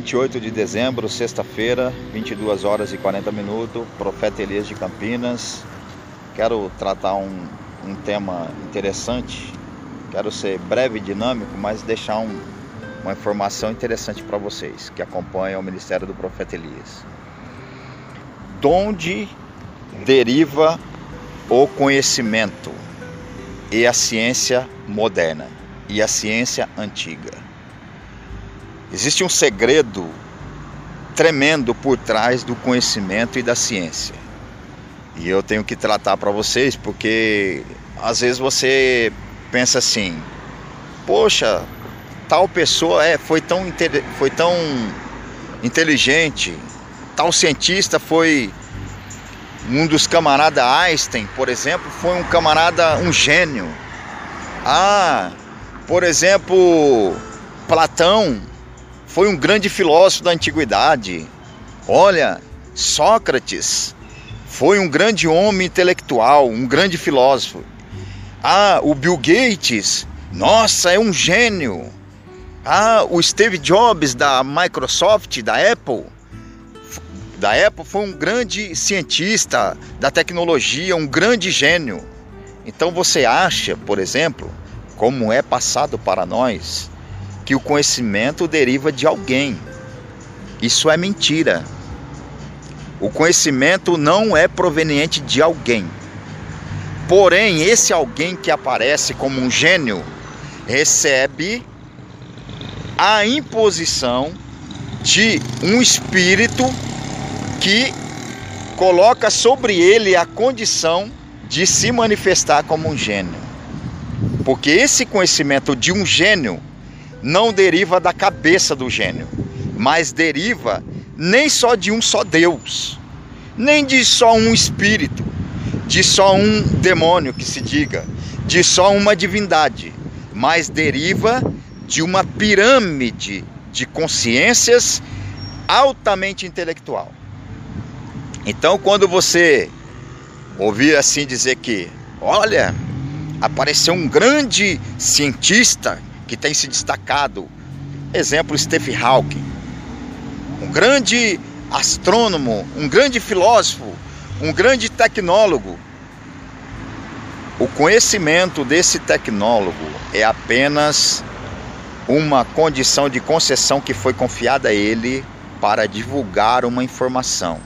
28 de dezembro, sexta-feira, 22 horas e 40 minutos, Profeta Elias de Campinas. Quero tratar um, um tema interessante, quero ser breve e dinâmico, mas deixar um, uma informação interessante para vocês que acompanham o Ministério do Profeta Elias. De onde deriva o conhecimento e a ciência moderna e a ciência antiga? Existe um segredo tremendo por trás do conhecimento e da ciência. E eu tenho que tratar para vocês porque às vezes você pensa assim: poxa, tal pessoa é, foi, tão, foi tão inteligente, tal cientista foi um dos camaradas Einstein, por exemplo, foi um camarada, um gênio. Ah, por exemplo, Platão foi um grande filósofo da antiguidade. Olha, Sócrates foi um grande homem intelectual, um grande filósofo. Ah, o Bill Gates, nossa, é um gênio. Ah, o Steve Jobs da Microsoft, da Apple, da Apple foi um grande cientista da tecnologia, um grande gênio. Então você acha, por exemplo, como é passado para nós, que o conhecimento deriva de alguém. Isso é mentira. O conhecimento não é proveniente de alguém. Porém, esse alguém que aparece como um gênio recebe a imposição de um espírito que coloca sobre ele a condição de se manifestar como um gênio. Porque esse conhecimento de um gênio não deriva da cabeça do gênio, mas deriva nem só de um só Deus, nem de só um espírito, de só um demônio que se diga, de só uma divindade, mas deriva de uma pirâmide de consciências altamente intelectual. Então, quando você ouvir assim dizer que, olha, apareceu um grande cientista que tem se destacado. Exemplo, Stephen Hawking, um grande astrônomo, um grande filósofo, um grande tecnólogo. O conhecimento desse tecnólogo é apenas uma condição de concessão que foi confiada a ele para divulgar uma informação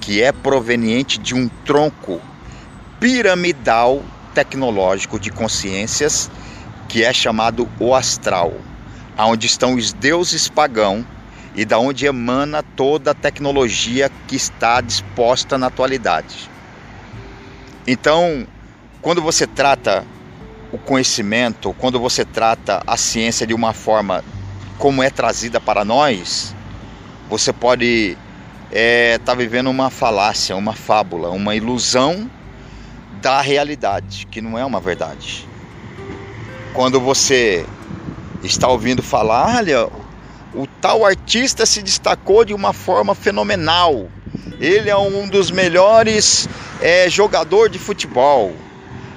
que é proveniente de um tronco piramidal tecnológico de consciências que é chamado o astral, aonde estão os deuses pagãos e da onde emana toda a tecnologia que está disposta na atualidade. Então, quando você trata o conhecimento, quando você trata a ciência de uma forma como é trazida para nós, você pode estar é, tá vivendo uma falácia, uma fábula, uma ilusão da realidade, que não é uma verdade quando você está ouvindo falar, olha, o tal artista se destacou de uma forma fenomenal. Ele é um dos melhores é, jogador de futebol.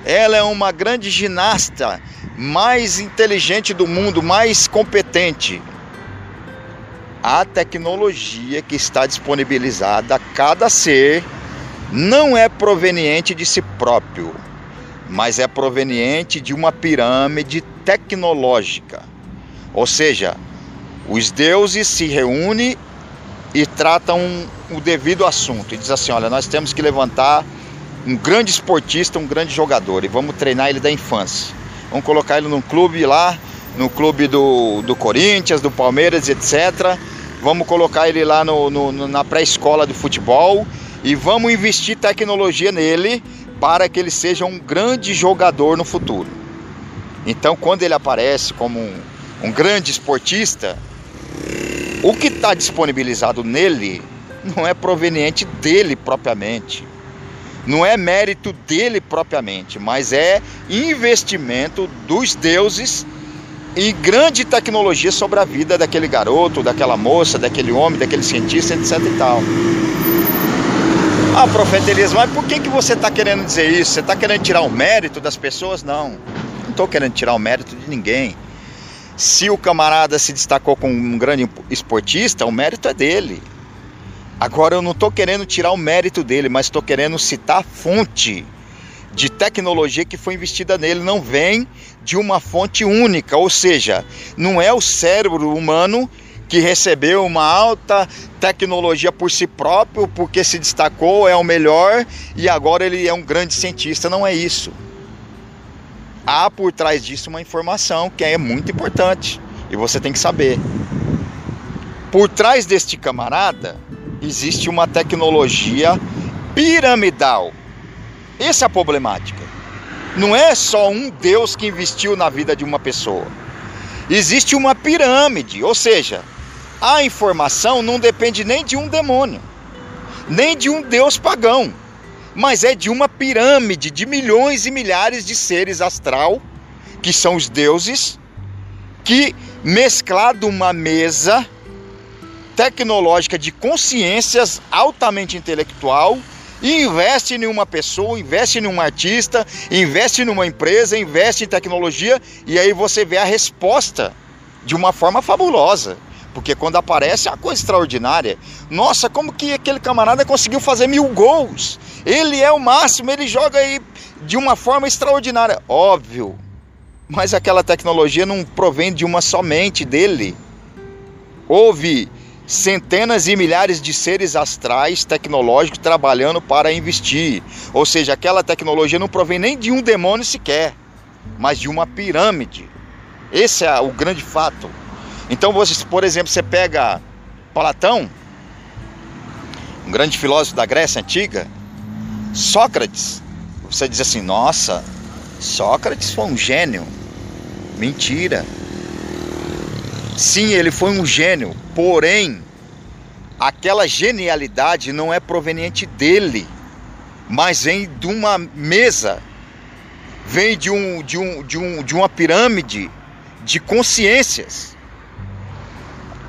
Ela é uma grande ginasta, mais inteligente do mundo, mais competente. A tecnologia que está disponibilizada a cada ser não é proveniente de si próprio mas é proveniente de uma pirâmide tecnológica. Ou seja, os deuses se reúnem e tratam o devido assunto e diz assim: olha, nós temos que levantar um grande esportista, um grande jogador e vamos treinar ele da infância. Vamos colocar ele num clube lá, no clube do, do Corinthians, do Palmeiras, etc. Vamos colocar ele lá no, no na pré-escola de futebol e vamos investir tecnologia nele para que ele seja um grande jogador no futuro. Então, quando ele aparece como um, um grande esportista, o que está disponibilizado nele não é proveniente dele propriamente, não é mérito dele propriamente, mas é investimento dos deuses e grande tecnologia sobre a vida daquele garoto, daquela moça, daquele homem, daquele cientista, etc e tal. Ah, profeta Elias, mas por que, que você está querendo dizer isso? Você está querendo tirar o mérito das pessoas? Não, não estou querendo tirar o mérito de ninguém. Se o camarada se destacou como um grande esportista, o mérito é dele. Agora eu não estou querendo tirar o mérito dele, mas estou querendo citar a fonte de tecnologia que foi investida nele. Não vem de uma fonte única, ou seja, não é o cérebro humano que recebeu uma alta tecnologia por si próprio, porque se destacou, é o melhor e agora ele é um grande cientista. Não é isso. Há por trás disso uma informação que é muito importante e você tem que saber. Por trás deste camarada existe uma tecnologia piramidal. Essa é a problemática. Não é só um Deus que investiu na vida de uma pessoa. Existe uma pirâmide, ou seja, a informação não depende nem de um demônio, nem de um deus pagão, mas é de uma pirâmide de milhões e milhares de seres astral, que são os deuses, que mesclado uma mesa tecnológica de consciências altamente intelectual e investe em uma pessoa, investe em um artista, investe numa empresa, investe em tecnologia e aí você vê a resposta de uma forma fabulosa. Porque quando aparece é uma coisa extraordinária. Nossa, como que aquele camarada conseguiu fazer mil gols? Ele é o máximo, ele joga aí de uma forma extraordinária. Óbvio. Mas aquela tecnologia não provém de uma somente dele. Houve centenas e milhares de seres astrais tecnológicos trabalhando para investir. Ou seja, aquela tecnologia não provém nem de um demônio sequer, mas de uma pirâmide. Esse é o grande fato. Então, você, por exemplo, você pega Platão, um grande filósofo da Grécia Antiga, Sócrates, você diz assim: nossa, Sócrates foi um gênio. Mentira. Sim, ele foi um gênio, porém, aquela genialidade não é proveniente dele, mas vem de uma mesa, vem de, um, de, um, de, um, de uma pirâmide de consciências.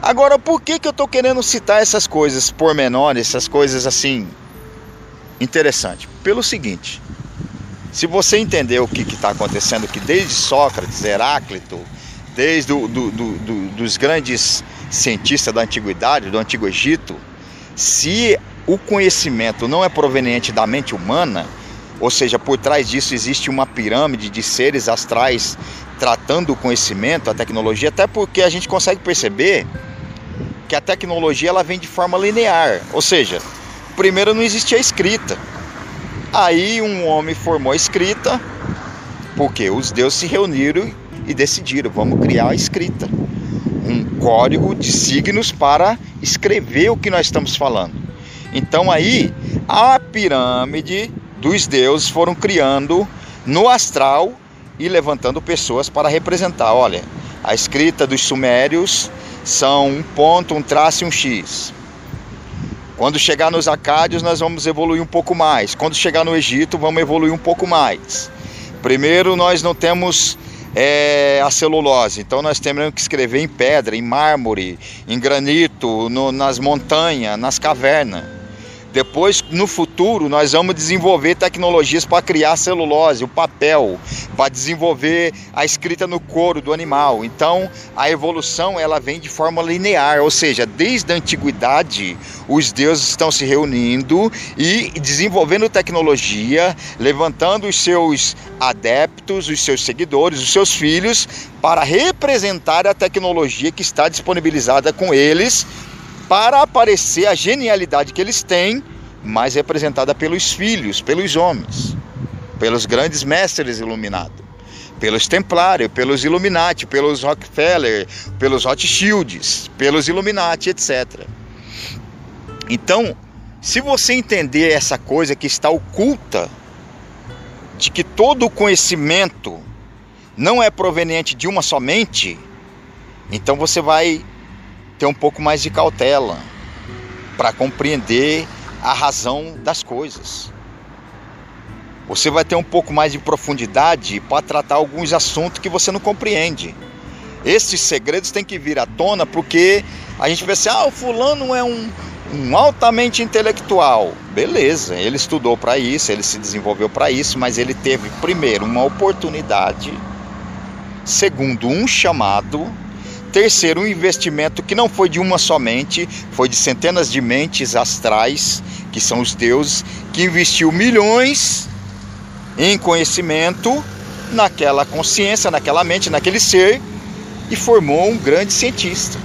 Agora, por que, que eu estou querendo citar essas coisas pormenores, essas coisas assim interessantes? Pelo seguinte, se você entender o que está acontecendo, que desde Sócrates, Heráclito, desde do, do, do, dos grandes cientistas da antiguidade, do Antigo Egito, se o conhecimento não é proveniente da mente humana, ou seja, por trás disso existe uma pirâmide de seres astrais tratando o conhecimento, a tecnologia, até porque a gente consegue perceber que a tecnologia ela vem de forma linear, ou seja, primeiro não existia escrita. Aí um homem formou a escrita, porque os deuses se reuniram e decidiram, vamos criar a escrita. Um código de signos para escrever o que nós estamos falando. Então aí a pirâmide dos deuses foram criando no astral e levantando pessoas para representar. Olha, a escrita dos sumérios são um ponto, um traço e um X. Quando chegar nos Acádios, nós vamos evoluir um pouco mais. Quando chegar no Egito, vamos evoluir um pouco mais. Primeiro, nós não temos é, a celulose, então nós temos que escrever em pedra, em mármore, em granito, no, nas montanhas, nas cavernas. Depois, no futuro, nós vamos desenvolver tecnologias para criar celulose, o papel, para desenvolver a escrita no couro do animal. Então, a evolução ela vem de forma linear, ou seja, desde a antiguidade, os deuses estão se reunindo e desenvolvendo tecnologia, levantando os seus adeptos, os seus seguidores, os seus filhos, para representar a tecnologia que está disponibilizada com eles para aparecer a genialidade que eles têm, mais representada pelos filhos, pelos homens, pelos grandes mestres iluminados, pelos templários, pelos Illuminati, pelos Rockefeller, pelos Rothschilds, pelos Illuminati, etc. Então, se você entender essa coisa que está oculta, de que todo o conhecimento não é proveniente de uma somente, então você vai ter um pouco mais de cautela para compreender a razão das coisas. Você vai ter um pouco mais de profundidade para tratar alguns assuntos que você não compreende. Esses segredos têm que vir à tona porque a gente pensa assim, ah, o fulano é um, um altamente intelectual. Beleza, ele estudou para isso, ele se desenvolveu para isso, mas ele teve primeiro uma oportunidade Segundo, um chamado. Terceiro, um investimento que não foi de uma somente, foi de centenas de mentes astrais, que são os deuses, que investiu milhões em conhecimento naquela consciência, naquela mente, naquele ser e formou um grande cientista.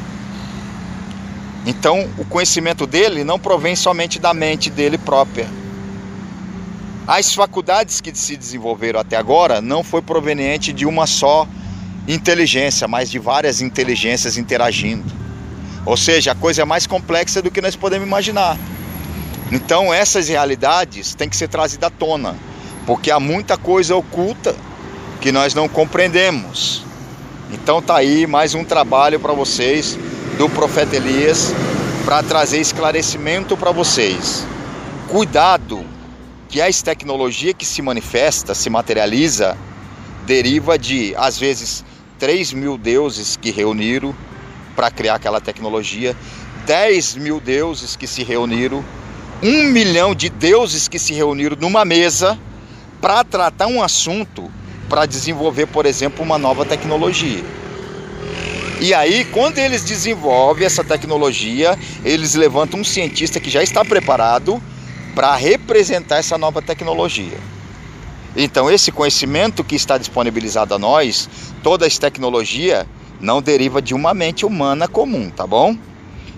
Então, o conhecimento dele não provém somente da mente dele própria. As faculdades que se desenvolveram até agora não foi proveniente de uma só inteligência, mas de várias inteligências interagindo. Ou seja, a coisa é mais complexa do que nós podemos imaginar. Então, essas realidades têm que ser trazidas à tona, porque há muita coisa oculta que nós não compreendemos. Então tá aí mais um trabalho para vocês do profeta Elias para trazer esclarecimento para vocês. Cuidado que as tecnologia que se manifesta, se materializa, deriva de às vezes 3 mil deuses que reuniram para criar aquela tecnologia, 10 mil deuses que se reuniram, um milhão de deuses que se reuniram numa mesa para tratar um assunto para desenvolver, por exemplo, uma nova tecnologia. E aí, quando eles desenvolvem essa tecnologia, eles levantam um cientista que já está preparado para representar essa nova tecnologia. Então, esse conhecimento que está disponibilizado a nós, toda essa tecnologia, não deriva de uma mente humana comum, tá bom?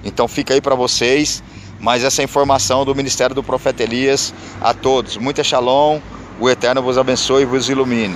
Então, fica aí para vocês mais essa informação do Ministério do Profeta Elias a todos. Muita shalom, o Eterno vos abençoe e vos ilumine.